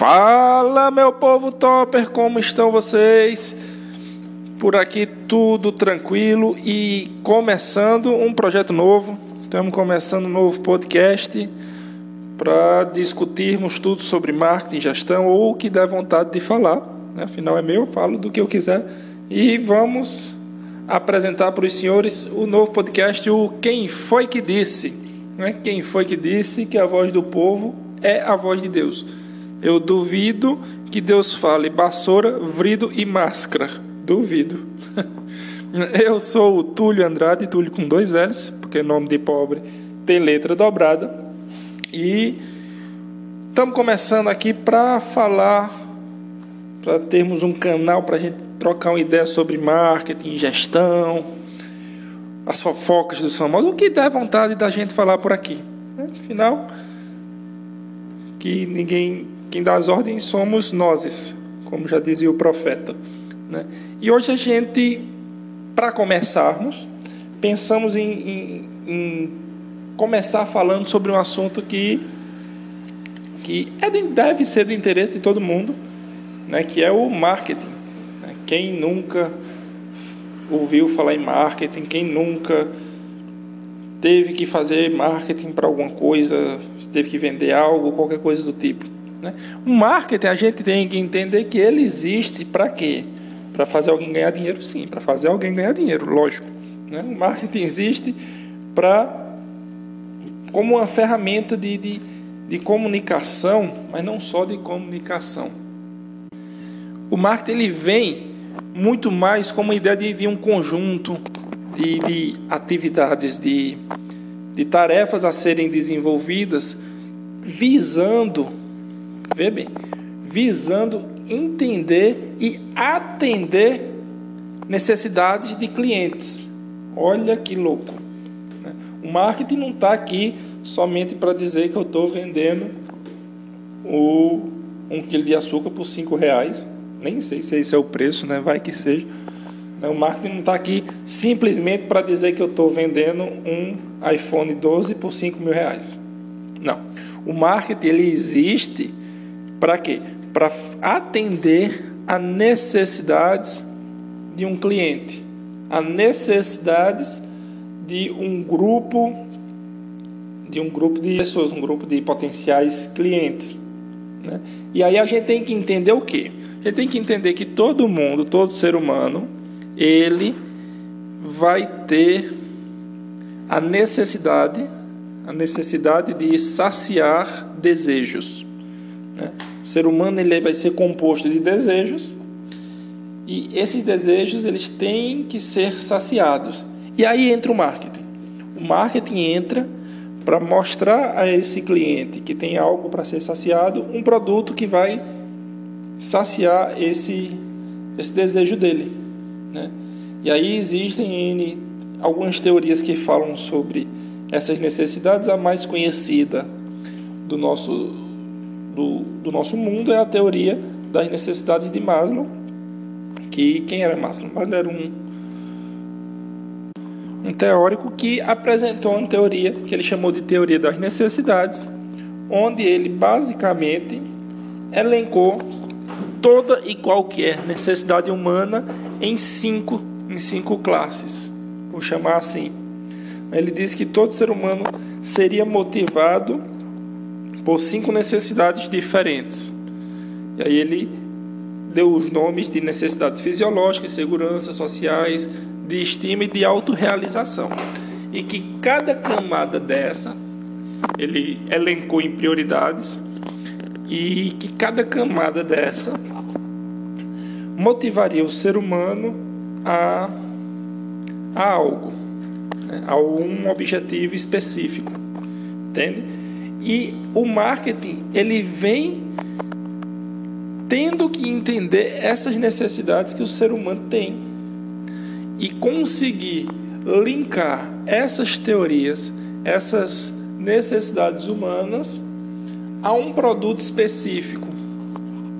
Fala, meu povo topper, como estão vocês? Por aqui tudo tranquilo e começando um projeto novo. Estamos começando um novo podcast para discutirmos tudo sobre marketing, gestão ou o que der vontade de falar. Né? Afinal é meu, falo do que eu quiser e vamos apresentar para os senhores o novo podcast, o Quem Foi Que Disse. Né? Quem foi que disse que a voz do povo é a voz de Deus? Eu duvido que Deus fale vassoura, vrido e máscara. Duvido. Eu sou o Túlio Andrade, Túlio com dois L's, porque nome de pobre tem letra dobrada. E estamos começando aqui para falar, para termos um canal para a gente trocar uma ideia sobre marketing, gestão, as fofocas dos famosos, o que der vontade da gente falar por aqui. Afinal, que ninguém quem dá as ordens somos nós, como já dizia o profeta. Né? E hoje a gente, para começarmos, pensamos em, em, em, começar falando sobre um assunto que, que é de, deve ser do interesse de todo mundo, né? que é o marketing. Né? Quem nunca ouviu falar em marketing, quem nunca teve que fazer marketing para alguma coisa, teve que vender algo, qualquer coisa do tipo. Né? O marketing a gente tem que entender que ele existe para quê? Para fazer alguém ganhar dinheiro, sim, para fazer alguém ganhar dinheiro, lógico. Né? O marketing existe para como uma ferramenta de, de, de comunicação, mas não só de comunicação. O marketing ele vem muito mais como ideia de, de um conjunto de, de atividades, de, de tarefas a serem desenvolvidas, visando Vê bem, visando entender e atender necessidades de clientes. Olha que louco. Né? O marketing não está aqui somente para dizer que eu estou vendendo o, um quilo de açúcar por cinco reais. Nem sei se esse é o preço, né? vai que seja. Né? O marketing não está aqui simplesmente para dizer que eu estou vendendo um iPhone 12 por 5 mil reais. Não. O marketing ele existe para quê? Para atender a necessidades de um cliente, a necessidades de um grupo de um grupo de pessoas, um grupo de potenciais clientes. Né? E aí a gente tem que entender o quê? A gente tem que entender que todo mundo, todo ser humano, ele vai ter a necessidade, a necessidade de saciar desejos. Né? Ser humano ele vai ser composto de desejos e esses desejos eles têm que ser saciados. E aí entra o marketing. O marketing entra para mostrar a esse cliente que tem algo para ser saciado, um produto que vai saciar esse, esse desejo dele. Né? E aí existem N, algumas teorias que falam sobre essas necessidades. A mais conhecida do nosso do, do nosso mundo é a teoria das necessidades de Maslow. Que quem era Maslow? Maslow era um, um teórico que apresentou uma teoria que ele chamou de teoria das necessidades, onde ele basicamente elencou toda e qualquer necessidade humana em cinco, em cinco classes. Vou chamar assim. Ele diz que todo ser humano seria motivado por cinco necessidades diferentes. E aí ele deu os nomes de necessidades fisiológicas, segurança, sociais, de estima e de autorrealização. E que cada camada dessa, ele elencou em prioridades, e que cada camada dessa motivaria o ser humano a, a algo, né? a um objetivo específico. Entende? E o marketing, ele vem tendo que entender essas necessidades que o ser humano tem e conseguir linkar essas teorias, essas necessidades humanas a um produto específico.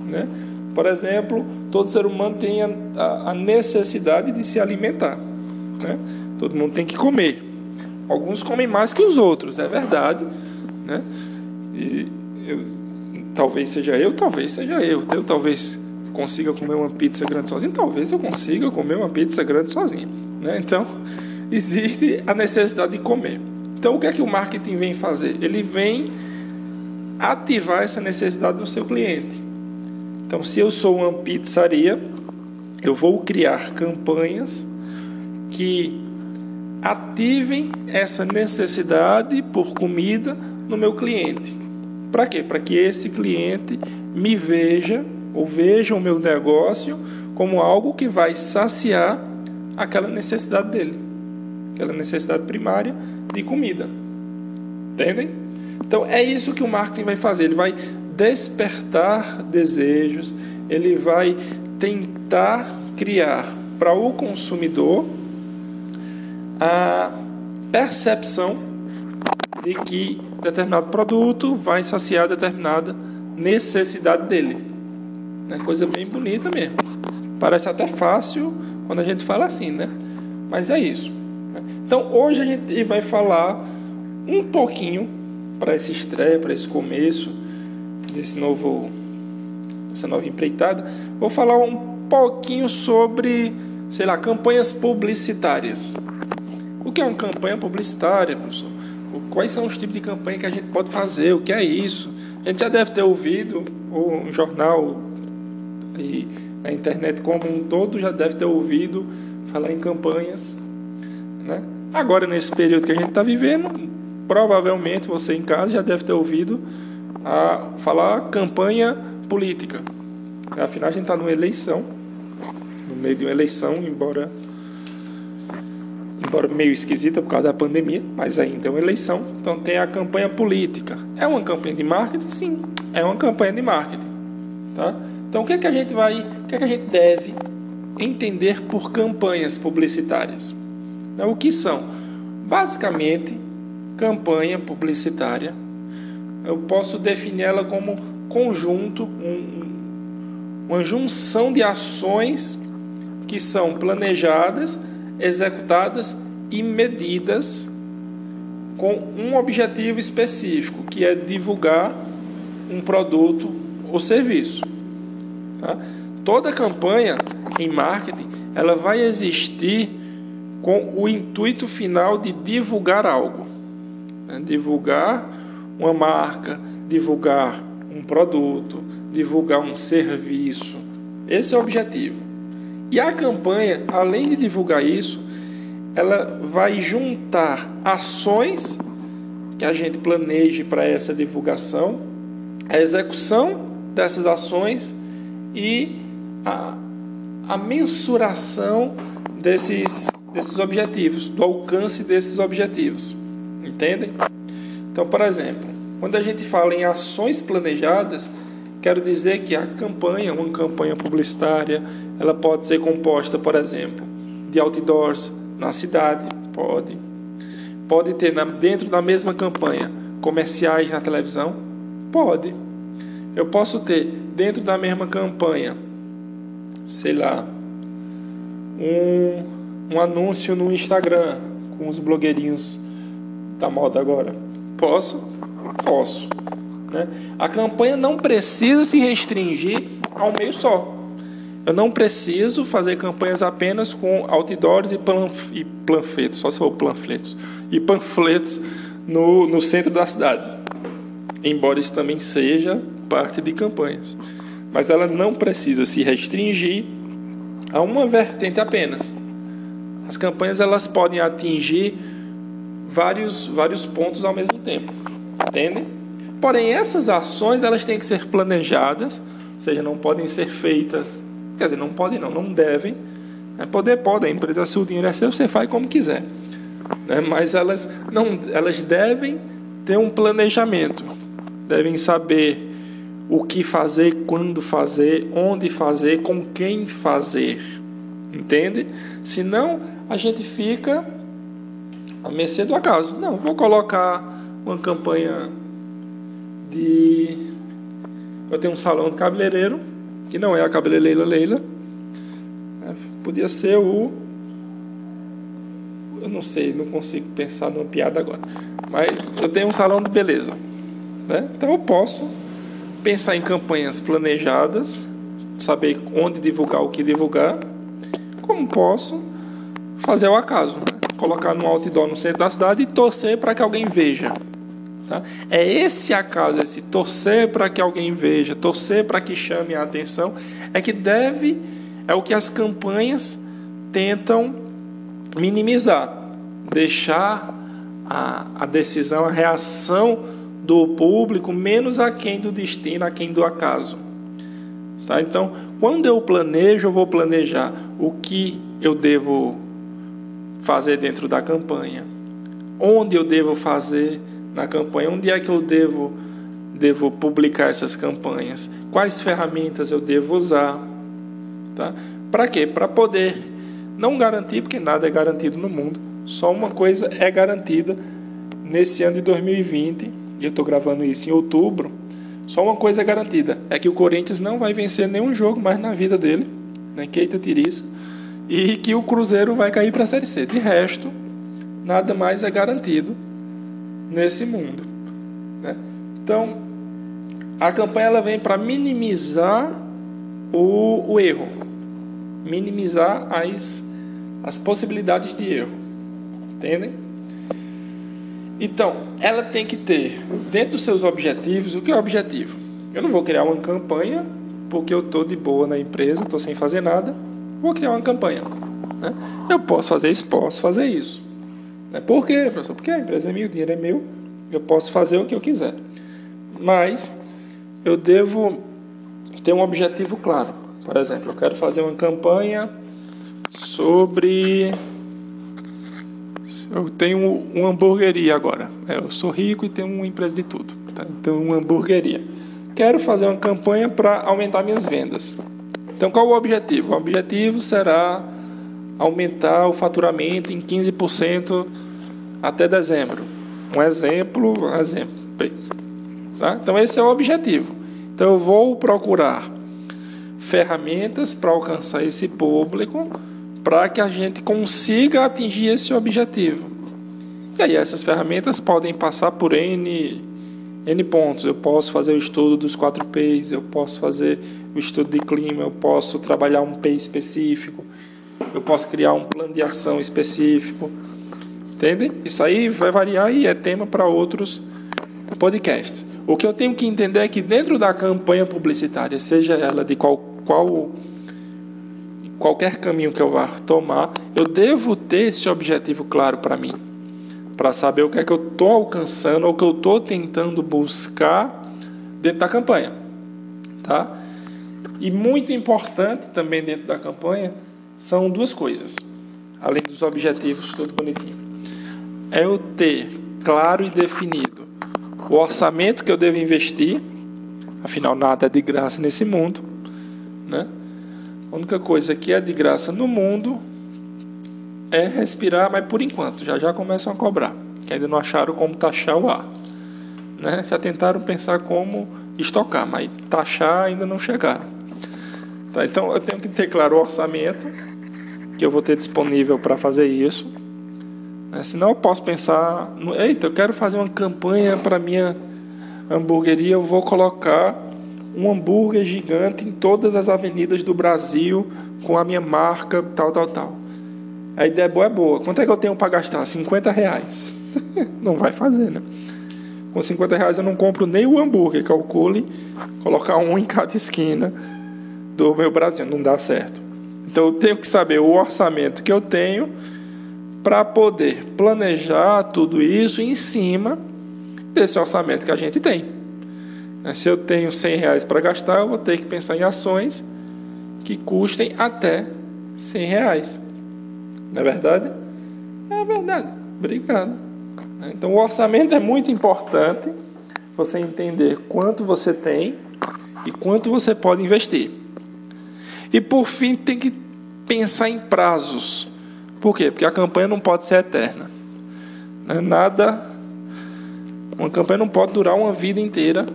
Né? Por exemplo, todo ser humano tem a, necessidade de se alimentar. Né? Todo mundo tem que comer. Alguns comem mais que os outros, é verdade. Né? E eu, talvez seja eu, talvez seja eu. Eu talvez consiga comer uma pizza grande sozinho, talvez eu consiga comer uma pizza grande sozinho. Né? Então, existe a necessidade de comer. Então, o que é que o marketing vem fazer? Ele vem ativar essa necessidade no seu cliente. Então, se eu sou uma pizzaria, eu vou criar campanhas que ativem essa necessidade por comida no meu cliente. Para quê? Para que esse cliente me veja ou veja o meu negócio como algo que vai saciar aquela necessidade dele, aquela necessidade primária de comida. Entendem? Então é isso que o marketing vai fazer. Ele vai despertar desejos, ele vai tentar criar para o consumidor a percepção de que determinado produto vai saciar determinada necessidade dele. É coisa bem bonita mesmo. Parece até fácil quando a gente fala assim, né? Mas é isso. Então hoje a gente vai falar um pouquinho para esse estreia, para esse começo desse novo, essa nova empreitada. Vou falar um pouquinho sobre, sei lá, campanhas publicitárias. O que é uma campanha publicitária, professor? Quais são os tipos de campanha que a gente pode fazer? O que é isso? A gente já deve ter ouvido, ou um jornal e a internet como um todo já deve ter ouvido falar em campanhas. Né? Agora, nesse período que a gente está vivendo, provavelmente você em casa já deve ter ouvido a falar campanha política. Afinal, a gente está numa eleição, no meio de uma eleição, embora embora meio esquisita por causa da pandemia, mas ainda é uma eleição. Então tem a campanha política. É uma campanha de marketing? Sim, é uma campanha de marketing. Tá? Então o que é que a gente vai, o que é que a gente deve entender por campanhas publicitárias? Então, o que são? Basicamente, campanha publicitária. Eu posso definir ela como conjunto, um, uma junção de ações que são planejadas executadas e medidas com um objetivo específico, que é divulgar um produto ou serviço. Tá? Toda campanha em marketing ela vai existir com o intuito final de divulgar algo, né? divulgar uma marca, divulgar um produto, divulgar um serviço. Esse é o objetivo. E a campanha, além de divulgar isso, ela vai juntar ações que a gente planeje para essa divulgação, a execução dessas ações e a, a mensuração desses, desses objetivos, do alcance desses objetivos. Entendem? Então, por exemplo, quando a gente fala em ações planejadas, Quero dizer que a campanha, uma campanha publicitária, ela pode ser composta, por exemplo, de outdoors na cidade, pode. Pode ter dentro da mesma campanha comerciais na televisão, pode. Eu posso ter dentro da mesma campanha, sei lá, um, um anúncio no Instagram com os blogueirinhos da moda agora. Posso? Posso. Né? A campanha não precisa se restringir a um meio só. Eu não preciso fazer campanhas apenas com outdoors e, panf panfletos, só se for panfletos, e panfletos no, no centro da cidade. Embora isso também seja parte de campanhas. Mas ela não precisa se restringir a uma vertente apenas. As campanhas elas podem atingir vários, vários pontos ao mesmo tempo. Entendem? Porém, essas ações elas têm que ser planejadas, ou seja, não podem ser feitas, quer dizer, não podem não, não devem. Né? Poder pode, a empresa se o dinheiro é seu, você faz como quiser. Né? Mas elas não, elas devem ter um planejamento, devem saber o que fazer, quando fazer, onde fazer, com quem fazer. Entende? Senão a gente fica a mercê do acaso. Não, vou colocar uma campanha de. Eu tenho um salão de cabeleireiro, que não é a cabeleireira Leila. Né? Podia ser o. Eu não sei, não consigo pensar numa piada agora. Mas eu tenho um salão de beleza. Né? Então eu posso pensar em campanhas planejadas, saber onde divulgar, o que divulgar, como posso fazer o acaso, né? colocar no outdoor no centro da cidade e torcer para que alguém veja. Tá? É esse acaso, esse torcer para que alguém veja, torcer para que chame a atenção, é que deve, é o que as campanhas tentam minimizar, deixar a, a decisão, a reação do público menos aquém do destino, aquém do acaso. Tá? Então, quando eu planejo, eu vou planejar o que eu devo fazer dentro da campanha, onde eu devo fazer na campanha, onde é que eu devo devo publicar essas campanhas, quais ferramentas eu devo usar, tá? Para quê? Para poder não garantir, porque nada é garantido no mundo, só uma coisa é garantida nesse ano de 2020, e eu estou gravando isso em outubro. Só uma coisa é garantida: é que o Corinthians não vai vencer nenhum jogo mais na vida dele, né? Keita Tiriça, e que o Cruzeiro vai cair para a Série C. De resto, nada mais é garantido nesse mundo. Né? Então, a campanha ela vem para minimizar o, o erro, minimizar as, as possibilidades de erro. Entendem? Então, ela tem que ter, dentro dos seus objetivos, o que é objetivo? Eu não vou criar uma campanha porque eu estou de boa na empresa, estou sem fazer nada, vou criar uma campanha. Né? Eu posso fazer isso, posso fazer isso. Né? Por quê, professor? Porque a empresa é minha, o dinheiro é meu, eu posso fazer o que eu quiser. Mas eu devo ter um objetivo claro. Por exemplo, eu quero fazer uma campanha sobre eu tenho uma hamburgueria agora. É, eu sou rico e tenho uma empresa de tudo. Tá? Então, uma hamburgueria. Quero fazer uma campanha para aumentar minhas vendas. Então, qual o objetivo? O objetivo será aumentar o faturamento em 15% até dezembro. Um exemplo, um exemplo. Tá? Então, esse é o objetivo. Então, eu vou procurar ferramentas para alcançar esse público para que a gente consiga atingir esse objetivo. E aí essas ferramentas podem passar por N, N pontos. Eu posso fazer o estudo dos 4 P's, eu posso fazer o estudo de clima, eu posso trabalhar um P específico, eu posso criar um plano de ação específico. Entende? Isso aí vai variar e é tema para outros podcasts. O que eu tenho que entender é que dentro da campanha publicitária, seja ela de qual, qual qualquer caminho que eu vá tomar, eu devo ter esse objetivo claro para mim, para saber o que é que eu estou alcançando ou o que eu estou tentando buscar dentro da campanha, tá? E muito importante também dentro da campanha são duas coisas, além dos objetivos, tudo bonitinho. É eu ter claro e definido o orçamento que eu devo investir, afinal nada é de graça nesse mundo, né? A única coisa que é de graça no mundo é respirar, mas por enquanto, já já começam a cobrar, que ainda não acharam como taxar o ar. Né? Já tentaram pensar como estocar, mas taxar ainda não chegaram. Tá, então eu tenho que ter claro o orçamento que eu vou ter disponível para fazer isso. Né? Senão eu posso pensar, eita, eu quero fazer uma campanha para minha hamburgueria, eu vou colocar um hambúrguer gigante em todas as avenidas do Brasil com a minha marca, tal, tal, tal. A ideia boa é boa. Quanto é que eu tenho para gastar? 50 reais. não vai fazer, né? Com 50 reais eu não compro nem o hambúrguer, calcule, colocar um em cada esquina do meu Brasil. Não dá certo. Então eu tenho que saber o orçamento que eu tenho para poder planejar tudo isso em cima desse orçamento que a gente tem. Né, se eu tenho 100 reais para gastar, eu vou ter que pensar em ações que custem até 100 reais. Não é verdade? É verdade. Obrigado. Né, então, o orçamento é muito importante. Você entender quanto você tem e quanto você pode investir. E por fim, tem que pensar em prazos. Por quê? Porque a campanha não pode ser eterna. Né, nada. Uma campanha não pode durar uma vida inteira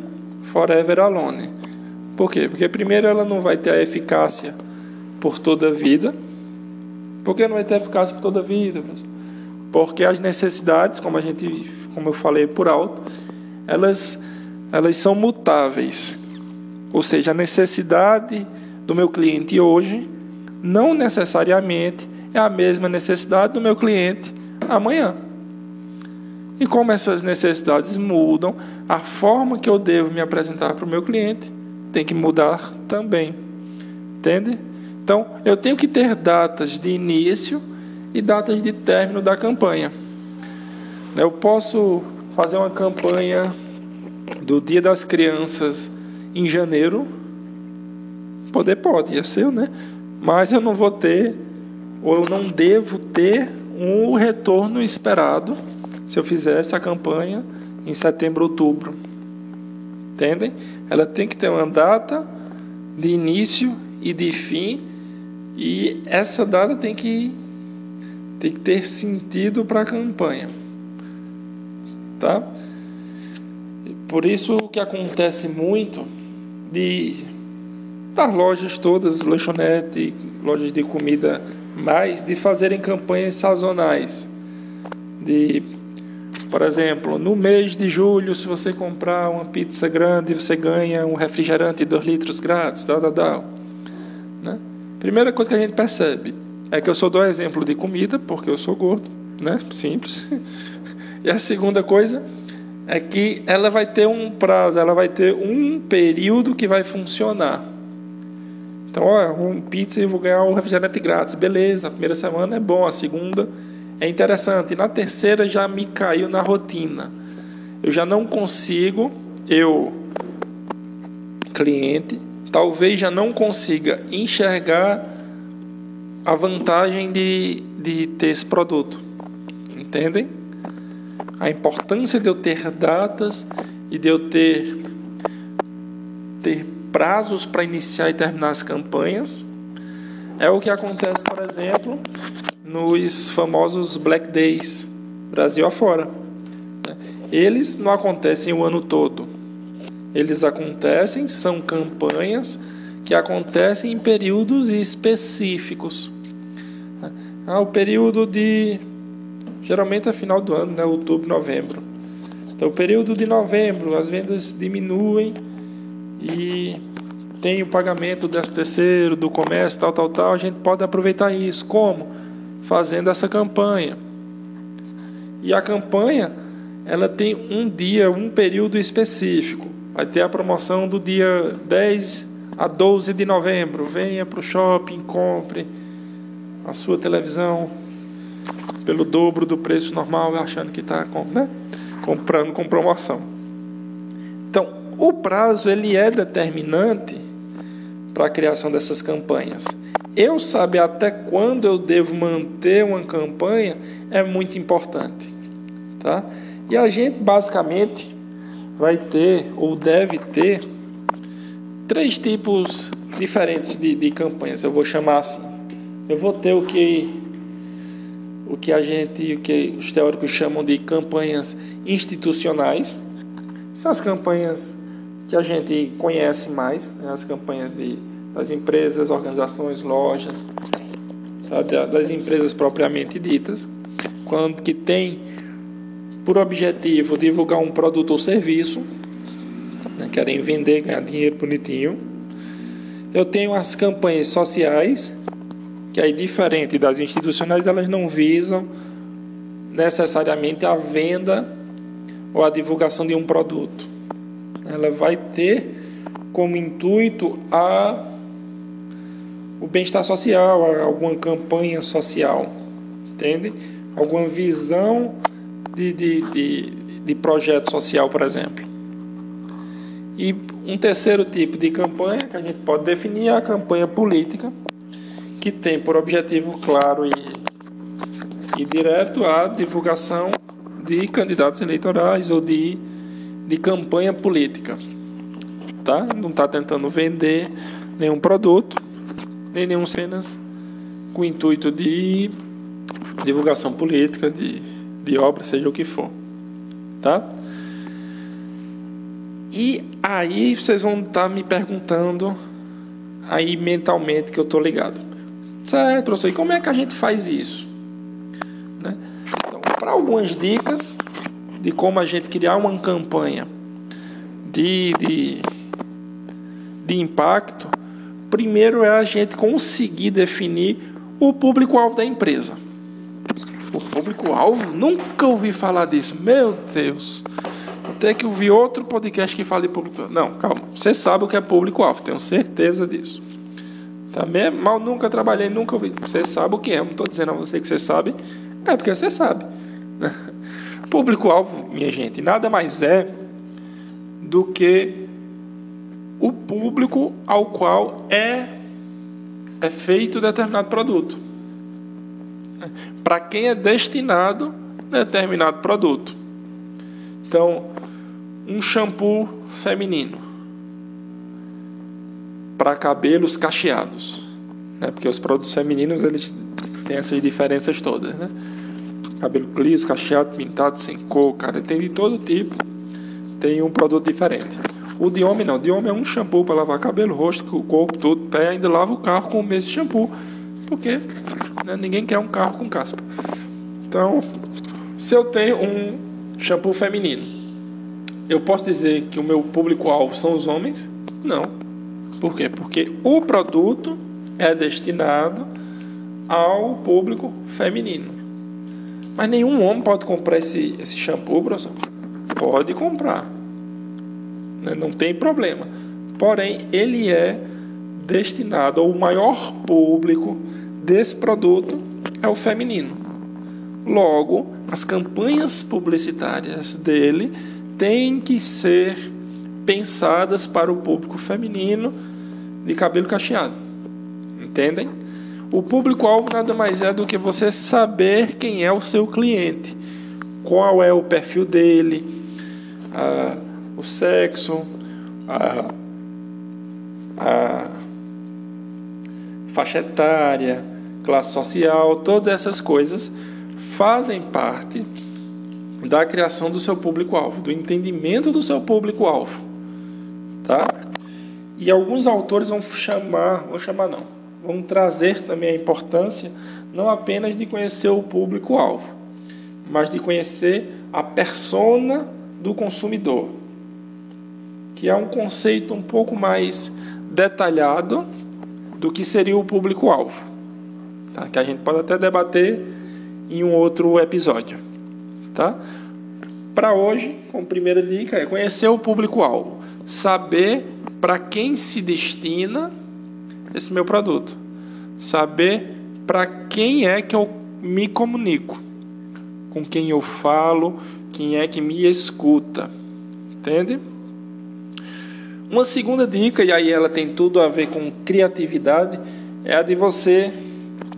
forever alone. Por quê? Porque primeiro ela não vai ter a eficácia por toda a vida. Por que não vai ter eficácia por toda a vida? Porque as necessidades, como a gente, como eu falei por alto, elas elas são mutáveis. Ou seja, a necessidade do meu cliente hoje não necessariamente é a mesma necessidade do meu cliente amanhã. E como essas necessidades mudam, a forma que eu devo me apresentar para o meu cliente tem que mudar também. Entende? Então, eu tenho que ter datas de início e datas de término da campanha. Eu posso fazer uma campanha do Dia das Crianças em janeiro. Poder pode, ia ser, né? Mas eu não vou ter, ou eu não devo ter um retorno esperado se eu fizesse a campanha em setembro, outubro. Entendem? Ela tem que ter uma data de início e de fim, e essa data tem que, tem que ter sentido para a campanha. Tá? Por isso que acontece muito de das lojas todas, lanchonete, lojas de comida mais, de fazerem campanhas sazonais. De por exemplo, no mês de julho, se você comprar uma pizza grande, você ganha um refrigerante de 2 litros grátis, tal, tal, tal. Né? Primeira coisa que a gente percebe é que eu só dou exemplo de comida, porque eu sou gordo, né? simples. E a segunda coisa é que ela vai ter um prazo, ela vai ter um período que vai funcionar. Então, ó, um pizza eu vou ganhar um refrigerante grátis. Beleza, a primeira semana é bom, a segunda é interessante. Na terceira já me caiu na rotina. Eu já não consigo, eu, cliente, talvez já não consiga enxergar a vantagem de, de ter esse produto. Entendem? A importância de eu ter datas e de eu ter, ter prazos para iniciar e terminar as campanhas. É o que acontece, por exemplo, nos famosos Black Days, Brasil afora. Né? Eles não acontecem o ano todo. Eles acontecem, são campanhas que acontecem em períodos específicos. Ah, o período de. Geralmente é final do ano, né? outubro, novembro. Então, o período de novembro, as vendas diminuem e tem o pagamento do terceiro, do comércio, tal, tal, tal. A gente pode aproveitar isso. Como? fazendo essa campanha. E a campanha, ela tem um dia, um período específico. Vai ter a promoção do dia 10 a 12 de novembro. Venha para o shopping, compre a sua televisão pelo dobro do preço normal, achando que está né? comprando com promoção. Então, o prazo ele é determinante para a criação dessas campanhas. Eu saber até quando eu devo manter uma campanha é muito importante, tá? E a gente basicamente vai ter ou deve ter três tipos diferentes de, de campanhas. Eu vou chamar assim. Eu vou ter o que o que a gente, o que os teóricos chamam de campanhas institucionais. São as campanhas que a gente conhece mais, né? as campanhas de das empresas, organizações, lojas, das empresas propriamente ditas, quando que tem por objetivo divulgar um produto ou serviço, né, querem vender, ganhar dinheiro bonitinho. Eu tenho as campanhas sociais, que aí diferente das institucionais, elas não visam necessariamente a venda ou a divulgação de um produto. Ela vai ter como intuito a o bem-estar social, alguma campanha social, entende? Alguma visão de, de, de, de projeto social, por exemplo. E um terceiro tipo de campanha que a gente pode definir é a campanha política, que tem por objetivo claro e, e direto a divulgação de candidatos eleitorais ou de, de campanha política. Tá? Não está tentando vender nenhum produto, nem nenhum cenas com o intuito de divulgação política, de, de obra, seja o que for. Tá? E aí vocês vão estar tá me perguntando aí mentalmente que eu estou ligado. Certo, professor, e como é que a gente faz isso? Né? Então, para algumas dicas de como a gente criar uma campanha de, de de impacto, primeiro é a gente conseguir definir o público-alvo da empresa. O público-alvo? Nunca ouvi falar disso. Meu Deus. Até que ouvir outro podcast que fala de público. Não, calma. Você sabe o que é público-alvo, tenho certeza disso. Também mal nunca trabalhei, nunca ouvi. Você sabe o que é. Não estou dizendo a você que você sabe. É porque você sabe. Público-alvo, minha gente, nada mais é do que o público ao qual é, é feito determinado produto. Para quem é destinado determinado produto. Então, um shampoo feminino para cabelos cacheados, né? Porque os produtos femininos eles têm essas diferenças todas, né? Cabelo liso, cacheado, pintado, sem cor, cara, tem de todo tipo. Tem um produto diferente. O de homem não. O de homem é um shampoo para lavar cabelo, rosto, corpo, tudo, pé, ainda lava o carro com o mesmo shampoo. Porque né, ninguém quer um carro com caspa. Então, se eu tenho um shampoo feminino, eu posso dizer que o meu público-alvo são os homens? Não. Por quê? Porque o produto é destinado ao público feminino. Mas nenhum homem pode comprar esse, esse shampoo, professor? Pode comprar né? não tem problema. Porém, ele é destinado ao maior público desse produto é o feminino. Logo, as campanhas publicitárias dele têm que ser pensadas para o público feminino de cabelo cacheado. Entendem? O público-alvo nada mais é do que você saber quem é o seu cliente, qual é o perfil dele, a o sexo, a, a faixa etária, classe social, todas essas coisas fazem parte da criação do seu público-alvo, do entendimento do seu público-alvo, tá? E alguns autores vão chamar, vou chamar não, vão trazer também a importância não apenas de conhecer o público-alvo, mas de conhecer a persona do consumidor que é um conceito um pouco mais detalhado do que seria o público-alvo, tá? que a gente pode até debater em um outro episódio. Tá? Para hoje, como primeira dica, é conhecer o público-alvo, saber para quem se destina esse meu produto, saber para quem é que eu me comunico, com quem eu falo, quem é que me escuta, entende? Uma segunda dica, e aí ela tem tudo a ver com criatividade, é a de você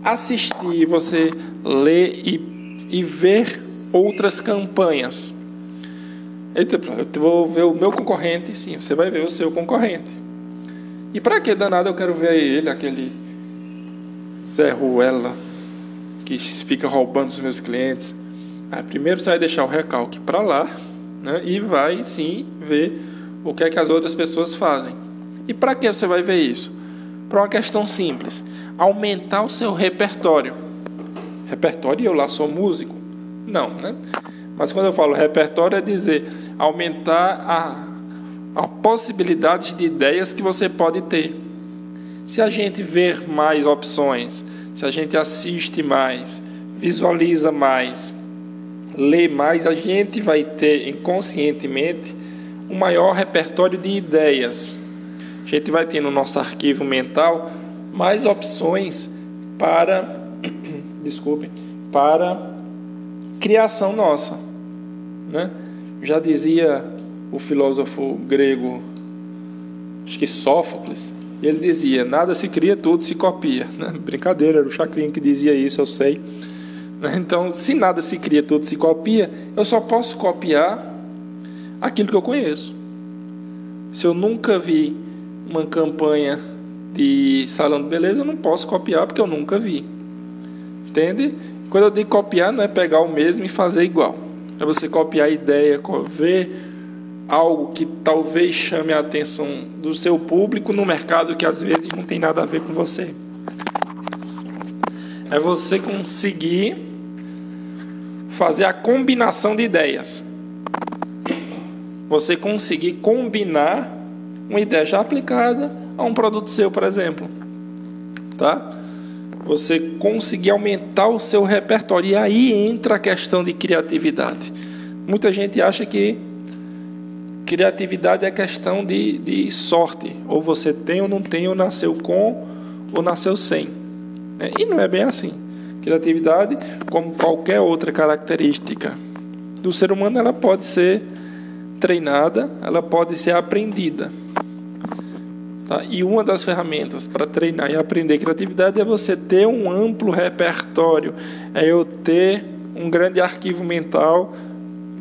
assistir, você ler e, e ver outras campanhas. Eita, eu vou ver o meu concorrente, sim, você vai ver o seu concorrente. E para que danado eu quero ver ele, aquele Zé Ruela, que fica roubando os meus clientes? Aí, primeiro você vai deixar o recalque para lá, né, e vai sim ver o que é que as outras pessoas fazem. E para que você vai ver isso? Para uma questão simples: aumentar o seu repertório. Repertório, eu lá sou músico? Não, né? Mas quando eu falo repertório, é dizer aumentar a, a possibilidade de ideias que você pode ter. Se a gente ver mais opções, se a gente assiste mais, visualiza mais, lê mais, a gente vai ter inconscientemente um maior repertório de ideias. A gente vai ter no nosso arquivo mental mais opções para, desculpe, para criação nossa, né? Já dizia o filósofo grego, acho que Sófocles, ele dizia: nada se cria, tudo se copia. Né? Brincadeira, era o Chacrinha que dizia isso, eu sei. Então, se nada se cria, tudo se copia, eu só posso copiar aquilo que eu conheço. Se eu nunca vi uma campanha de salão de beleza, eu não posso copiar porque eu nunca vi. Entende? Quando eu digo copiar, não é pegar o mesmo e fazer igual. É você copiar a ideia, ver algo que talvez chame a atenção do seu público no mercado que às vezes não tem nada a ver com você. É você conseguir fazer a combinação de ideias você conseguir combinar uma ideia já aplicada a um produto seu, por exemplo. Tá? Você conseguir aumentar o seu repertório. E aí entra a questão de criatividade. Muita gente acha que criatividade é questão de, de sorte. Ou você tem ou não tem, ou nasceu com ou nasceu sem. Né? E não é bem assim. Criatividade, como qualquer outra característica do ser humano, ela pode ser treinada, ela pode ser aprendida. Tá? E uma das ferramentas para treinar e aprender criatividade é você ter um amplo repertório, é eu ter um grande arquivo mental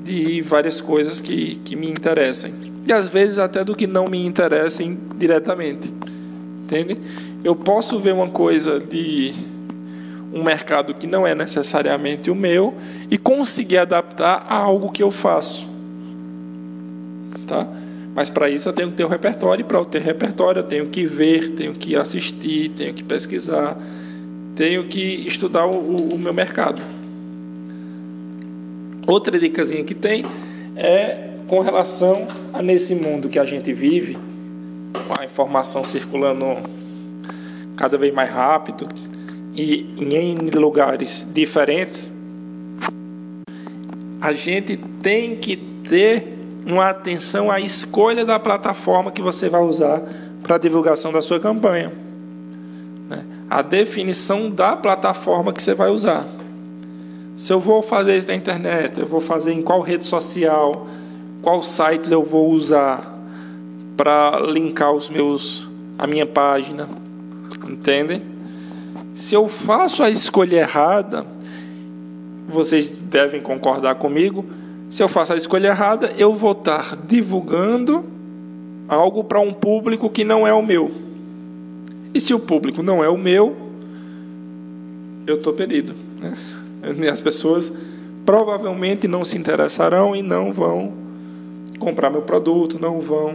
de várias coisas que, que me interessem. E às vezes até do que não me interessem diretamente. Entende? Eu posso ver uma coisa de um mercado que não é necessariamente o meu e conseguir adaptar a algo que eu faço. Tá? Mas para isso eu tenho que ter um repertório, e para eu ter repertório eu tenho que ver, tenho que assistir, tenho que pesquisar, tenho que estudar o, o meu mercado. Outra dicasinha que tem é com relação a nesse mundo que a gente vive, a informação circulando cada vez mais rápido e em lugares diferentes, a gente tem que ter uma atenção à escolha da plataforma que você vai usar para a divulgação da sua campanha. Né? A definição da plataforma que você vai usar. Se eu vou fazer isso na internet, eu vou fazer em qual rede social, qual sites eu vou usar para linkar os meus a minha página, entendem? Se eu faço a escolha errada, vocês devem concordar comigo, se eu faço a escolha errada, eu vou estar divulgando algo para um público que não é o meu. E se o público não é o meu, eu estou perdido. Né? As pessoas provavelmente não se interessarão e não vão comprar meu produto, não vão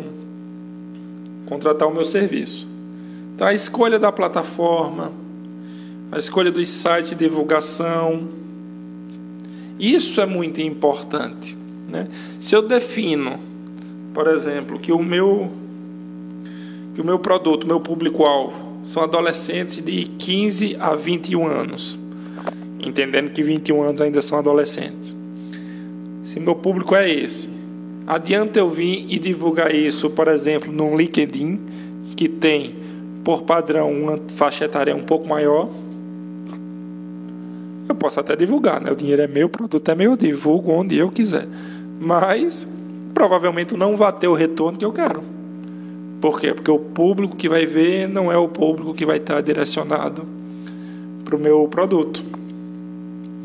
contratar o meu serviço. Então, a escolha da plataforma, a escolha dos sites de divulgação, isso é muito importante. Né? Se eu defino, por exemplo, que o meu, que o meu produto, meu público-alvo, são adolescentes de 15 a 21 anos, entendendo que 21 anos ainda são adolescentes. Se meu público é esse, adianta eu vir e divulgar isso, por exemplo, no LinkedIn, que tem por padrão uma faixa etária um pouco maior, eu posso até divulgar, né? O dinheiro é meu, o produto é meu, eu divulgo onde eu quiser. Mas provavelmente não vai ter o retorno que eu quero. Por quê? Porque o público que vai ver não é o público que vai estar direcionado para o meu produto.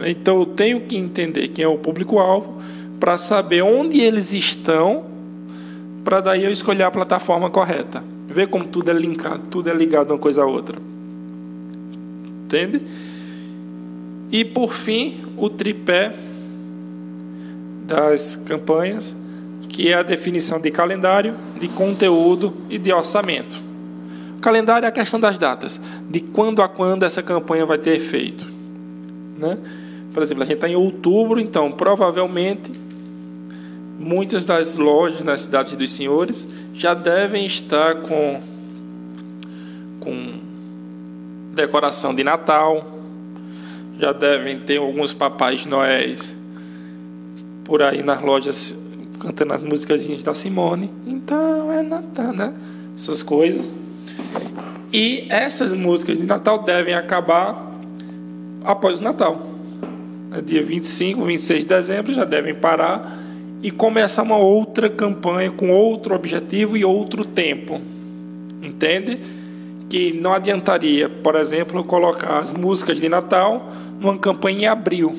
Então eu tenho que entender quem é o público-alvo para saber onde eles estão, para daí eu escolher a plataforma correta. Ver como tudo é linkado, tudo é ligado uma coisa a outra. Entende? E por fim, o tripé das campanhas, que é a definição de calendário, de conteúdo e de orçamento. O calendário é a questão das datas, de quando a quando essa campanha vai ter efeito. Né? Por exemplo, a gente está em outubro, então provavelmente muitas das lojas nas cidades dos senhores já devem estar com, com decoração de Natal, já devem ter alguns papais noéis por aí nas lojas cantando as músicas da Simone. Então é Natal, né? Essas coisas. E essas músicas de Natal devem acabar após o Natal. É dia 25, 26 de dezembro já devem parar e começar uma outra campanha com outro objetivo e outro tempo. Entende? Que não adiantaria, por exemplo, colocar as músicas de Natal numa campanha em abril.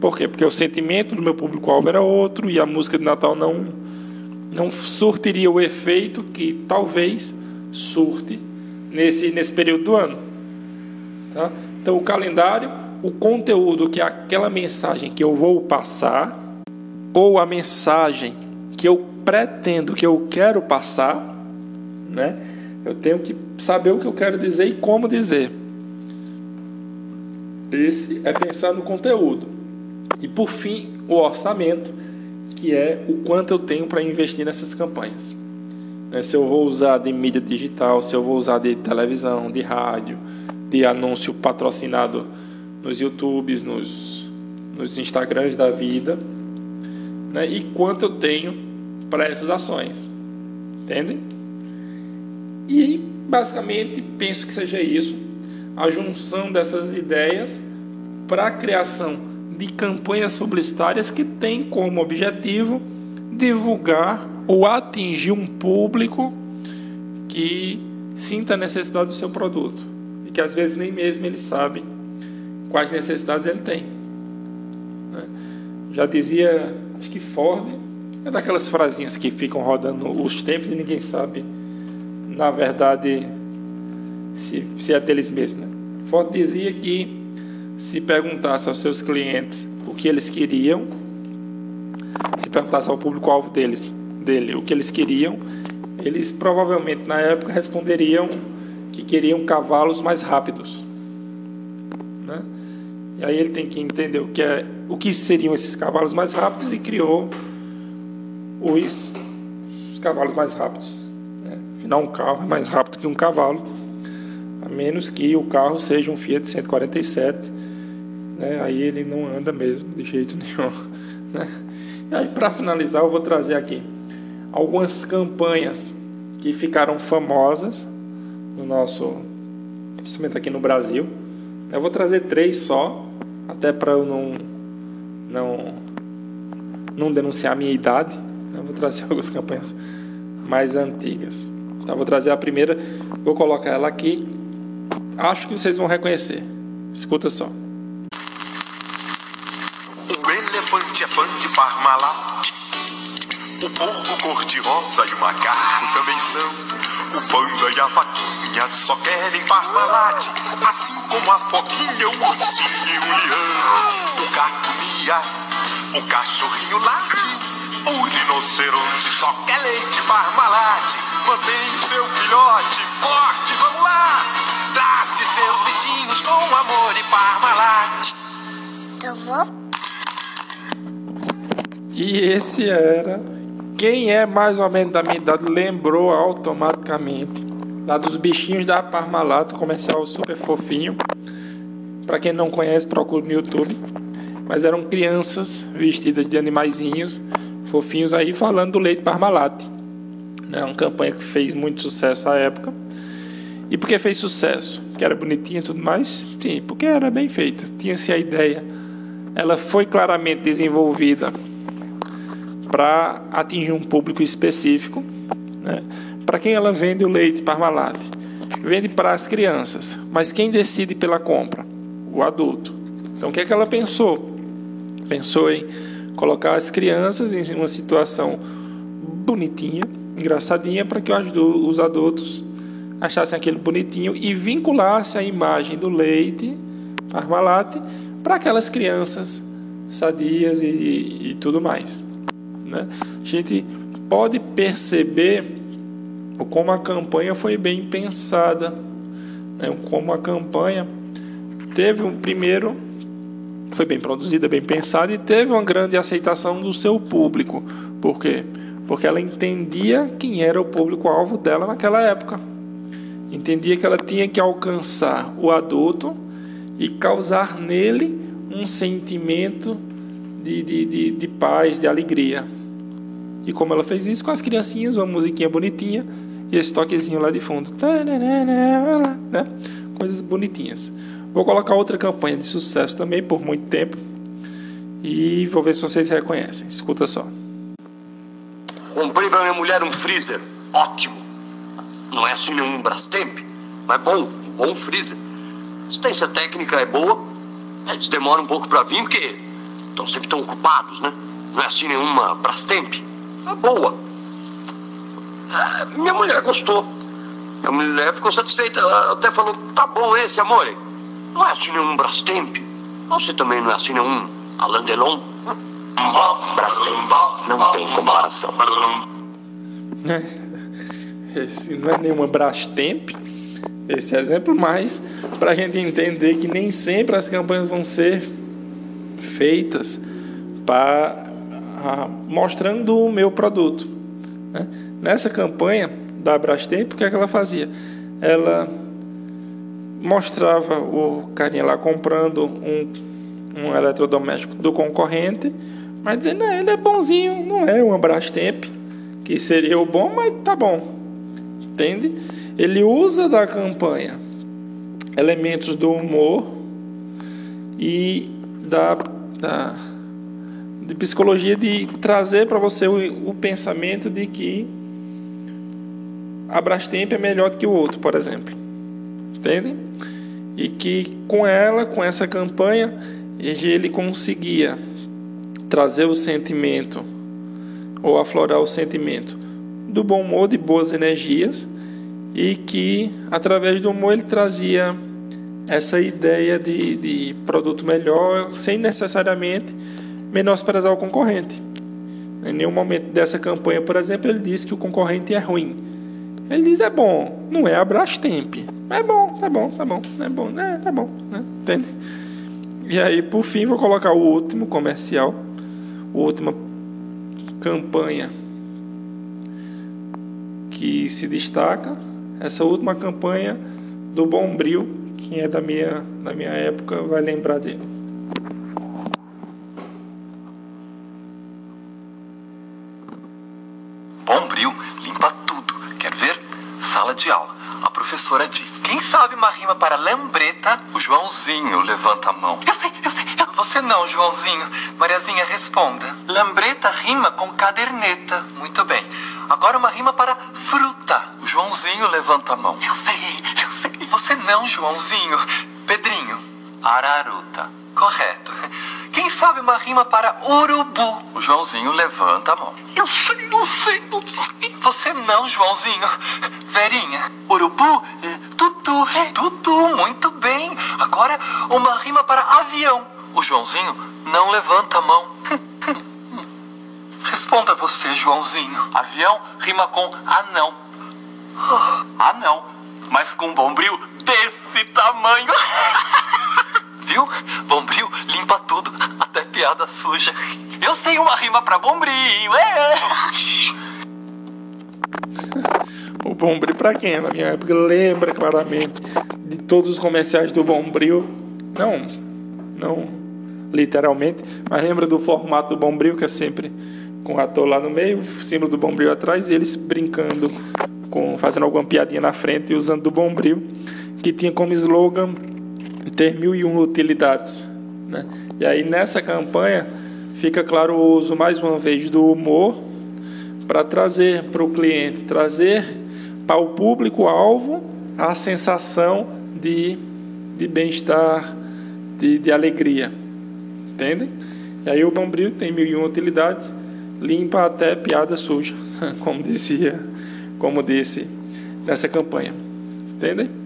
Por quê? Porque o sentimento do meu público-alvo era outro e a música de Natal não, não surtiria o efeito que talvez surte nesse, nesse período do ano. Tá? Então, o calendário, o conteúdo, que é aquela mensagem que eu vou passar, ou a mensagem que eu pretendo, que eu quero passar, né? eu tenho que saber o que eu quero dizer e como dizer. Esse é pensar no conteúdo. E por fim, o orçamento, que é o quanto eu tenho para investir nessas campanhas. Né? Se eu vou usar de mídia digital, se eu vou usar de televisão, de rádio, de anúncio patrocinado nos YouTubes, nos, nos Instagrams da vida, né? e quanto eu tenho para essas ações. Entendem? E basicamente penso que seja isso a junção dessas ideias para a criação de campanhas publicitárias que têm como objetivo divulgar ou atingir um público que sinta a necessidade do seu produto e que às vezes nem mesmo ele sabe quais necessidades ele tem. Né? Já dizia, acho que Ford, é daquelas frasinhas que ficam rodando os tempos e ninguém sabe, na verdade, se, se é deles mesmos. Né? Ford dizia que se perguntasse aos seus clientes o que eles queriam, se perguntasse ao público-alvo deles, dele o que eles queriam, eles provavelmente na época responderiam que queriam cavalos mais rápidos. E aí ele tem que entender o que, é, o que seriam esses cavalos mais rápidos e criou os, os cavalos mais rápidos. Né? Afinal, um carro é mais rápido que um cavalo, a menos que o carro seja um Fiat 147 né? aí ele não anda mesmo de jeito nenhum. Né? E aí, para finalizar, eu vou trazer aqui algumas campanhas que ficaram famosas no nosso, principalmente aqui no Brasil. Eu vou trazer três só, até para eu não, não, não denunciar a minha idade. Eu vou trazer algumas campanhas mais antigas. Então, vou trazer a primeira, vou colocar ela aqui. Acho que vocês vão reconhecer. Escuta só. Parmalat. O porco cor-de-rosa e o macaco também são. O panda e a vaquinha só querem Parmalat. Assim como a foquinha, o ursinho e o leão. O gato mia, o cachorrinho late. O rinoceronte só quer leite Parmalat. Mantém seu filhote forte, vamos lá. Trate seus bichinhos com amor e Parmalat. Tomou? E esse era. Quem é mais ou menos da minha idade lembrou automaticamente lá dos bichinhos da Parmalat, comercial super fofinho. Para quem não conhece, procure no YouTube. Mas eram crianças vestidas de animaizinhos fofinhos aí falando do leite Parmalat. É uma campanha que fez muito sucesso à época. E por que fez sucesso? Que era bonitinha e tudo mais? Sim, porque era bem feita. Tinha-se a ideia. Ela foi claramente desenvolvida para atingir um público específico. Né? Para quem ela vende o leite Parmalat? Vende para as crianças, mas quem decide pela compra? O adulto. Então o que é que ela pensou? Pensou em colocar as crianças em uma situação bonitinha, engraçadinha, para que os adultos achassem aquele bonitinho e vinculasse a imagem do leite Parmalat para aquelas crianças sadias e, e, e tudo mais. Né? A gente pode perceber como a campanha foi bem pensada, né? como a campanha teve um primeiro foi bem produzida, bem pensada e teve uma grande aceitação do seu público. Por quê? Porque ela entendia quem era o público-alvo dela naquela época. Entendia que ela tinha que alcançar o adulto e causar nele um sentimento de, de, de, de paz, de alegria. E como ela fez isso com as criancinhas, uma musiquinha bonitinha e esse toquezinho lá de fundo. Né? Coisas bonitinhas. Vou colocar outra campanha de sucesso também por muito tempo. E vou ver se vocês reconhecem. Escuta só. Comprei para minha mulher um freezer. Ótimo. Não é assim nenhum Brastemp, mas bom. Um bom freezer. Assistência técnica é boa. Eles demoram um pouco para vir porque estão sempre tão ocupados, né? Não é assim nenhuma Brastemp. Boa. Minha mulher gostou. Minha mulher ficou satisfeita. Ela até falou: tá bom esse, amor. Não é assim nenhum Brastemp. Você também não é assim nenhum Alain Delon. Brastemp não tem comparação. Esse não é nenhuma Brastemp. Esse exemplo, mas para a gente entender que nem sempre as campanhas vão ser feitas para mostrando o meu produto. Né? Nessa campanha da Brastemp, o que, é que ela fazia? Ela mostrava o carinha lá comprando um, um eletrodoméstico do concorrente, mas dizendo, ele é bonzinho, não é uma Brastemp, que seria o bom, mas tá bom. Entende? Ele usa da campanha elementos do humor e da, da de psicologia de trazer para você o, o, pensamento de que a Brastemp é melhor do que o outro, por exemplo. Entende? E que com ela, com essa campanha, ele conseguia trazer o sentimento ou aflorar o sentimento do bom humor, de boas energias e que através do humor ele trazia essa ideia de, de produto melhor sem necessariamente menosprezar o concorrente. Em nenhum momento dessa campanha, por exemplo, ele disse que o concorrente é ruim. Ele diz é bom, não é a Brastemp. É bom, tá bom, tá bom, é bom, é, tá bom, né? entende? E aí, por fim, vou colocar o último comercial, a última campanha que se destaca, essa última campanha do Bombril, quem é da minha, da minha época vai lembrar dele. Bombril limpa tudo. Quer ver? Sala de aula. A professora diz: Quem sabe uma rima para lambreta? O Joãozinho levanta a mão. Eu sei, eu sei. Eu... Você não, Joãozinho. Mariazinha, responda. Lambreta rima com caderneta. Muito bem. Agora uma rima para fruta. O Joãozinho levanta a mão. Eu sei, eu sei. Você não, Joãozinho. Pedrinho. Araruta. Correto. Quem sabe uma rima para urubu? O Joãozinho levanta a mão. Eu sei, eu sei, eu sei. Você não, Joãozinho. Verinha. Urubu? Tutu. Tutu, muito bem. Agora uma rima para avião. O Joãozinho não levanta a mão. Responda você, Joãozinho. Avião rima com anão. Anão, mas com bombril desse tamanho. Viu? Bombril limpa piada suja. Eu sei uma rima pra bombril, é. O Bombril, pra quem é na minha época, lembra claramente de todos os comerciais do Bombril. Não, não literalmente, mas lembra do formato do Bombril, que é sempre com o ator lá no meio, o símbolo do Bombril atrás, e eles brincando, com fazendo alguma piadinha na frente e usando do Bombril, que tinha como slogan ter mil e uma utilidades. Né? E aí nessa campanha fica claro o uso mais uma vez do humor para trazer para o cliente, trazer para o público-alvo a sensação de, de bem-estar, de, de alegria. Entendem? E aí o Bombril tem mil e uma utilidades limpa até piada suja, como dizia, como disse nessa campanha. Entendem?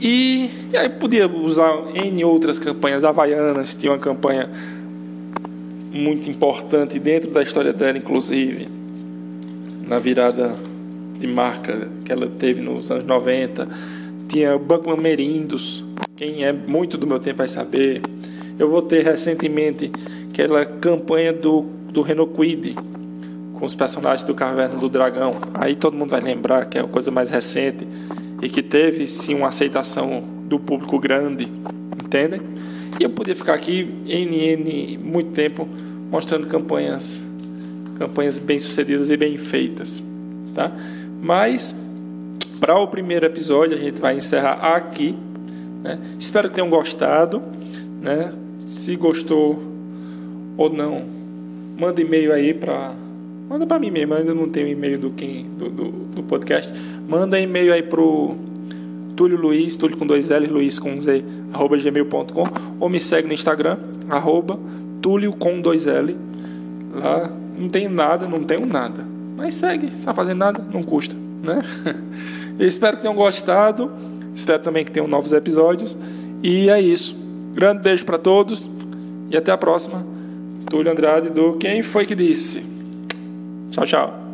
E, e, aí podia usar em outras campanhas havaianas, tinha uma campanha muito importante dentro da história dela, inclusive, na virada de marca que ela teve nos anos 90. Tinha o Banco Mamerindos, quem é muito do meu tempo vai saber. Eu vou ter recentemente aquela campanha do do Renault Quid, com os personagens do Caverna do Dragão. Aí todo mundo vai lembrar que é uma coisa mais recente e que teve sim uma aceitação do público grande, entendem? E eu podia ficar aqui N, N muito tempo mostrando campanhas campanhas bem sucedidas e bem feitas, tá? Mas para o primeiro episódio a gente vai encerrar aqui. Né? Espero que tenham gostado, né? Se gostou ou não, manda e-mail aí para manda para mim mesmo, ainda não tenho e-mail do quem do, do, do podcast. Manda e-mail aí pro Túlio Luiz, Túlio com dois L, Luiz com Z, arroba gmail.com ou me segue no Instagram, arroba Túlio com dois L. Lá não tenho nada, não tenho nada. Mas segue, tá fazendo nada, não custa, né? Eu espero que tenham gostado. Espero também que tenham novos episódios. E é isso. Grande beijo para todos e até a próxima. Túlio Andrade do Quem Foi Que Disse. Tchau, tchau.